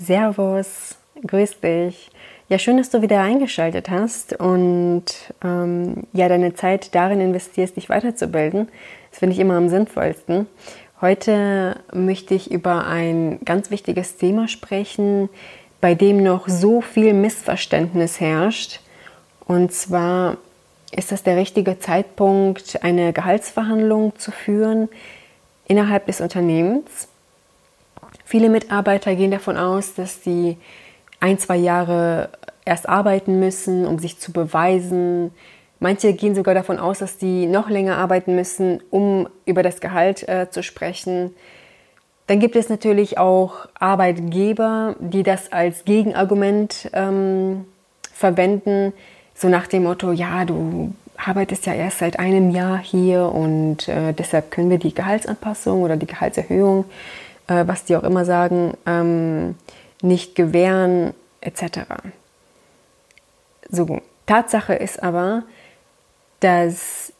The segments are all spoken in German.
Servus, grüß dich. Ja, schön, dass du wieder eingeschaltet hast und ähm, ja, deine Zeit darin investierst, dich weiterzubilden. Das finde ich immer am sinnvollsten. Heute möchte ich über ein ganz wichtiges Thema sprechen, bei dem noch so viel Missverständnis herrscht. Und zwar ist das der richtige Zeitpunkt, eine Gehaltsverhandlung zu führen innerhalb des Unternehmens. Viele Mitarbeiter gehen davon aus, dass sie ein, zwei Jahre erst arbeiten müssen, um sich zu beweisen. Manche gehen sogar davon aus, dass die noch länger arbeiten müssen, um über das Gehalt äh, zu sprechen. Dann gibt es natürlich auch Arbeitgeber, die das als Gegenargument ähm, verwenden, so nach dem Motto, ja, du arbeitest ja erst seit einem Jahr hier und äh, deshalb können wir die Gehaltsanpassung oder die Gehaltserhöhung äh, was die auch immer sagen, ähm, nicht gewähren, etc. So, Tatsache ist aber, dass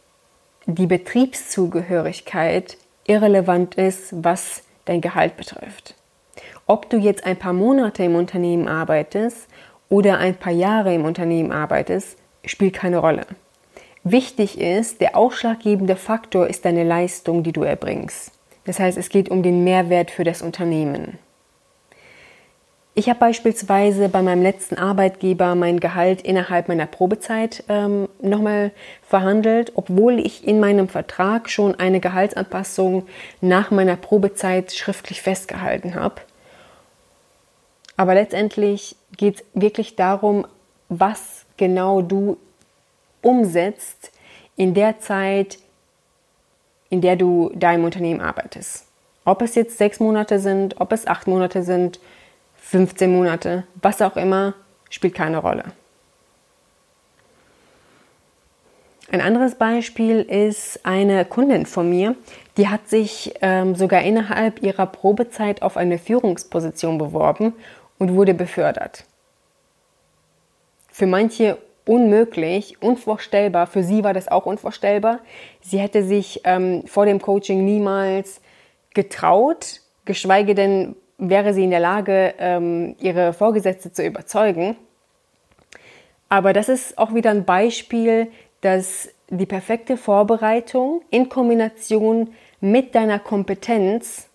die Betriebszugehörigkeit irrelevant ist, was dein Gehalt betrifft. Ob du jetzt ein paar Monate im Unternehmen arbeitest oder ein paar Jahre im Unternehmen arbeitest, spielt keine Rolle. Wichtig ist, der ausschlaggebende Faktor ist deine Leistung, die du erbringst. Das heißt, es geht um den Mehrwert für das Unternehmen. Ich habe beispielsweise bei meinem letzten Arbeitgeber mein Gehalt innerhalb meiner Probezeit ähm, nochmal verhandelt, obwohl ich in meinem Vertrag schon eine Gehaltsanpassung nach meiner Probezeit schriftlich festgehalten habe. Aber letztendlich geht es wirklich darum, was genau du umsetzt in der Zeit, in der du da im Unternehmen arbeitest. Ob es jetzt sechs Monate sind, ob es acht Monate sind, 15 Monate, was auch immer, spielt keine Rolle. Ein anderes Beispiel ist eine Kundin von mir, die hat sich ähm, sogar innerhalb ihrer Probezeit auf eine Führungsposition beworben und wurde befördert. Für manche unmöglich, unvorstellbar. Für sie war das auch unvorstellbar. Sie hätte sich ähm, vor dem Coaching niemals getraut, geschweige denn wäre sie in der Lage, ähm, ihre Vorgesetzte zu überzeugen. Aber das ist auch wieder ein Beispiel, dass die perfekte Vorbereitung in Kombination mit deiner Kompetenz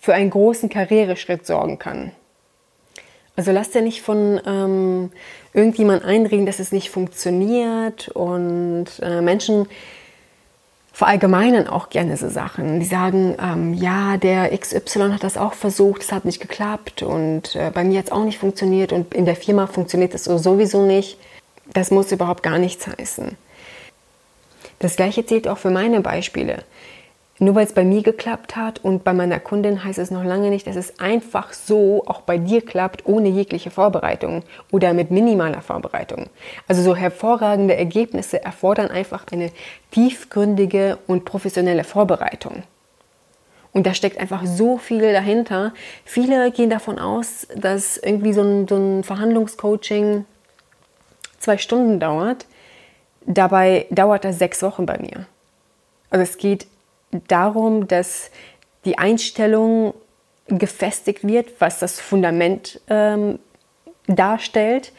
für einen großen Karriereschritt sorgen kann. Also lass dir nicht von ähm, irgendjemand einreden, dass es nicht funktioniert und äh, Menschen verallgemeinern auch gerne so Sachen. Die sagen, ähm, ja, der XY hat das auch versucht, es hat nicht geklappt und äh, bei mir hat es auch nicht funktioniert und in der Firma funktioniert es sowieso nicht. Das muss überhaupt gar nichts heißen. Das gleiche zählt auch für meine Beispiele. Nur weil es bei mir geklappt hat und bei meiner Kundin heißt es noch lange nicht, dass es einfach so auch bei dir klappt, ohne jegliche Vorbereitung oder mit minimaler Vorbereitung. Also so hervorragende Ergebnisse erfordern einfach eine tiefgründige und professionelle Vorbereitung. Und da steckt einfach so viel dahinter. Viele gehen davon aus, dass irgendwie so ein, so ein Verhandlungscoaching zwei Stunden dauert. Dabei dauert das sechs Wochen bei mir. Also es geht darum, dass die Einstellung gefestigt wird, was das Fundament ähm, darstellt.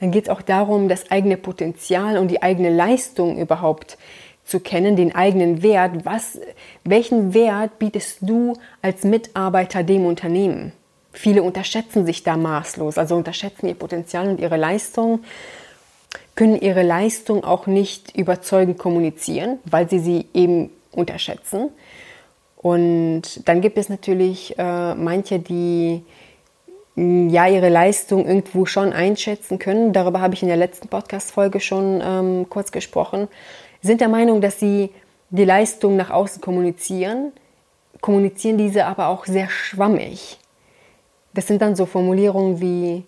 Dann geht es auch darum, das eigene Potenzial und die eigene Leistung überhaupt zu kennen, den eigenen Wert. Was, welchen Wert bietest du als Mitarbeiter dem Unternehmen? Viele unterschätzen sich da maßlos, also unterschätzen ihr Potenzial und ihre Leistung können ihre Leistung auch nicht überzeugend kommunizieren, weil sie sie eben unterschätzen. Und dann gibt es natürlich äh, manche, die mm, ja ihre Leistung irgendwo schon einschätzen können. Darüber habe ich in der letzten Podcast-Folge schon ähm, kurz gesprochen. Sind der Meinung, dass sie die Leistung nach außen kommunizieren, kommunizieren diese aber auch sehr schwammig. Das sind dann so Formulierungen wie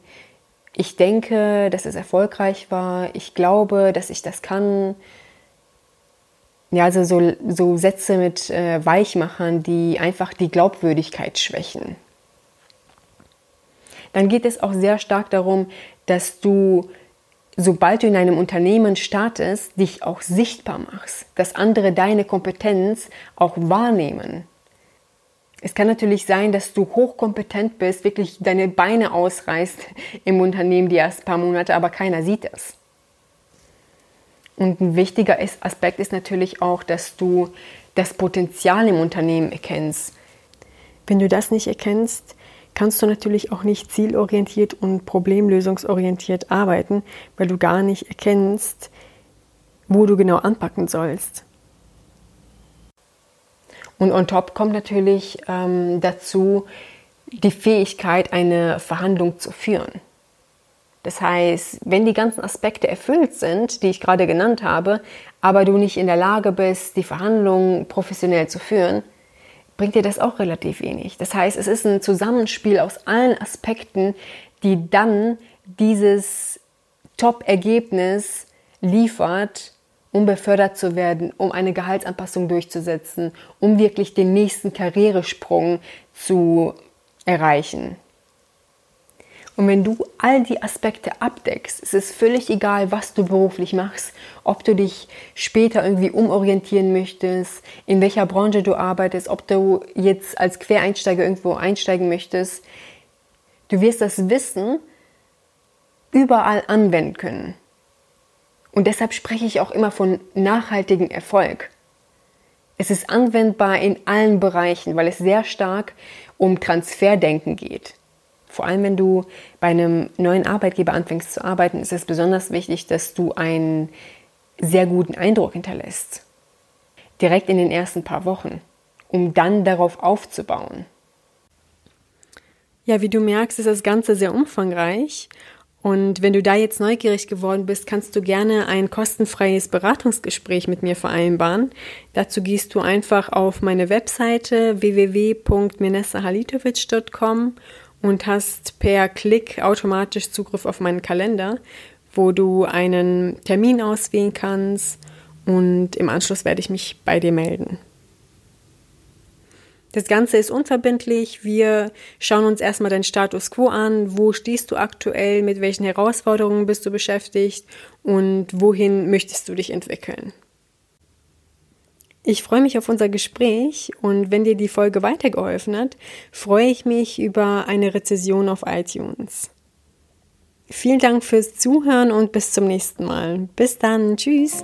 ich denke, dass es erfolgreich war, ich glaube, dass ich das kann. Ja, also so, so Sätze mit äh, Weichmachern, die einfach die Glaubwürdigkeit schwächen. Dann geht es auch sehr stark darum, dass du, sobald du in einem Unternehmen startest, dich auch sichtbar machst, dass andere deine Kompetenz auch wahrnehmen. Es kann natürlich sein, dass du hochkompetent bist, wirklich deine Beine ausreißt im Unternehmen die ersten paar Monate, aber keiner sieht es. Und ein wichtiger Aspekt ist natürlich auch, dass du das Potenzial im Unternehmen erkennst. Wenn du das nicht erkennst, kannst du natürlich auch nicht zielorientiert und problemlösungsorientiert arbeiten, weil du gar nicht erkennst, wo du genau anpacken sollst. Und on top kommt natürlich ähm, dazu die Fähigkeit, eine Verhandlung zu führen. Das heißt, wenn die ganzen Aspekte erfüllt sind, die ich gerade genannt habe, aber du nicht in der Lage bist, die Verhandlungen professionell zu führen, bringt dir das auch relativ wenig. Das heißt, es ist ein Zusammenspiel aus allen Aspekten, die dann dieses Top-Ergebnis liefert, um befördert zu werden, um eine Gehaltsanpassung durchzusetzen, um wirklich den nächsten Karrieresprung zu erreichen. Und wenn du all die Aspekte abdeckst, ist es völlig egal, was du beruflich machst, ob du dich später irgendwie umorientieren möchtest, in welcher Branche du arbeitest, ob du jetzt als Quereinsteiger irgendwo einsteigen möchtest. Du wirst das Wissen überall anwenden können. Und deshalb spreche ich auch immer von nachhaltigem Erfolg. Es ist anwendbar in allen Bereichen, weil es sehr stark um Transferdenken geht. Vor allem, wenn du bei einem neuen Arbeitgeber anfängst zu arbeiten, ist es besonders wichtig, dass du einen sehr guten Eindruck hinterlässt. Direkt in den ersten paar Wochen, um dann darauf aufzubauen. Ja, wie du merkst, ist das Ganze sehr umfangreich und wenn du da jetzt neugierig geworden bist, kannst du gerne ein kostenfreies Beratungsgespräch mit mir vereinbaren. Dazu gehst du einfach auf meine Webseite www.menessahalitovic.com und hast per Klick automatisch Zugriff auf meinen Kalender, wo du einen Termin auswählen kannst und im Anschluss werde ich mich bei dir melden. Das Ganze ist unverbindlich. Wir schauen uns erstmal deinen Status quo an. Wo stehst du aktuell? Mit welchen Herausforderungen bist du beschäftigt? Und wohin möchtest du dich entwickeln? Ich freue mich auf unser Gespräch und wenn dir die Folge weitergeholfen hat, freue ich mich über eine Rezession auf iTunes. Vielen Dank fürs Zuhören und bis zum nächsten Mal. Bis dann. Tschüss.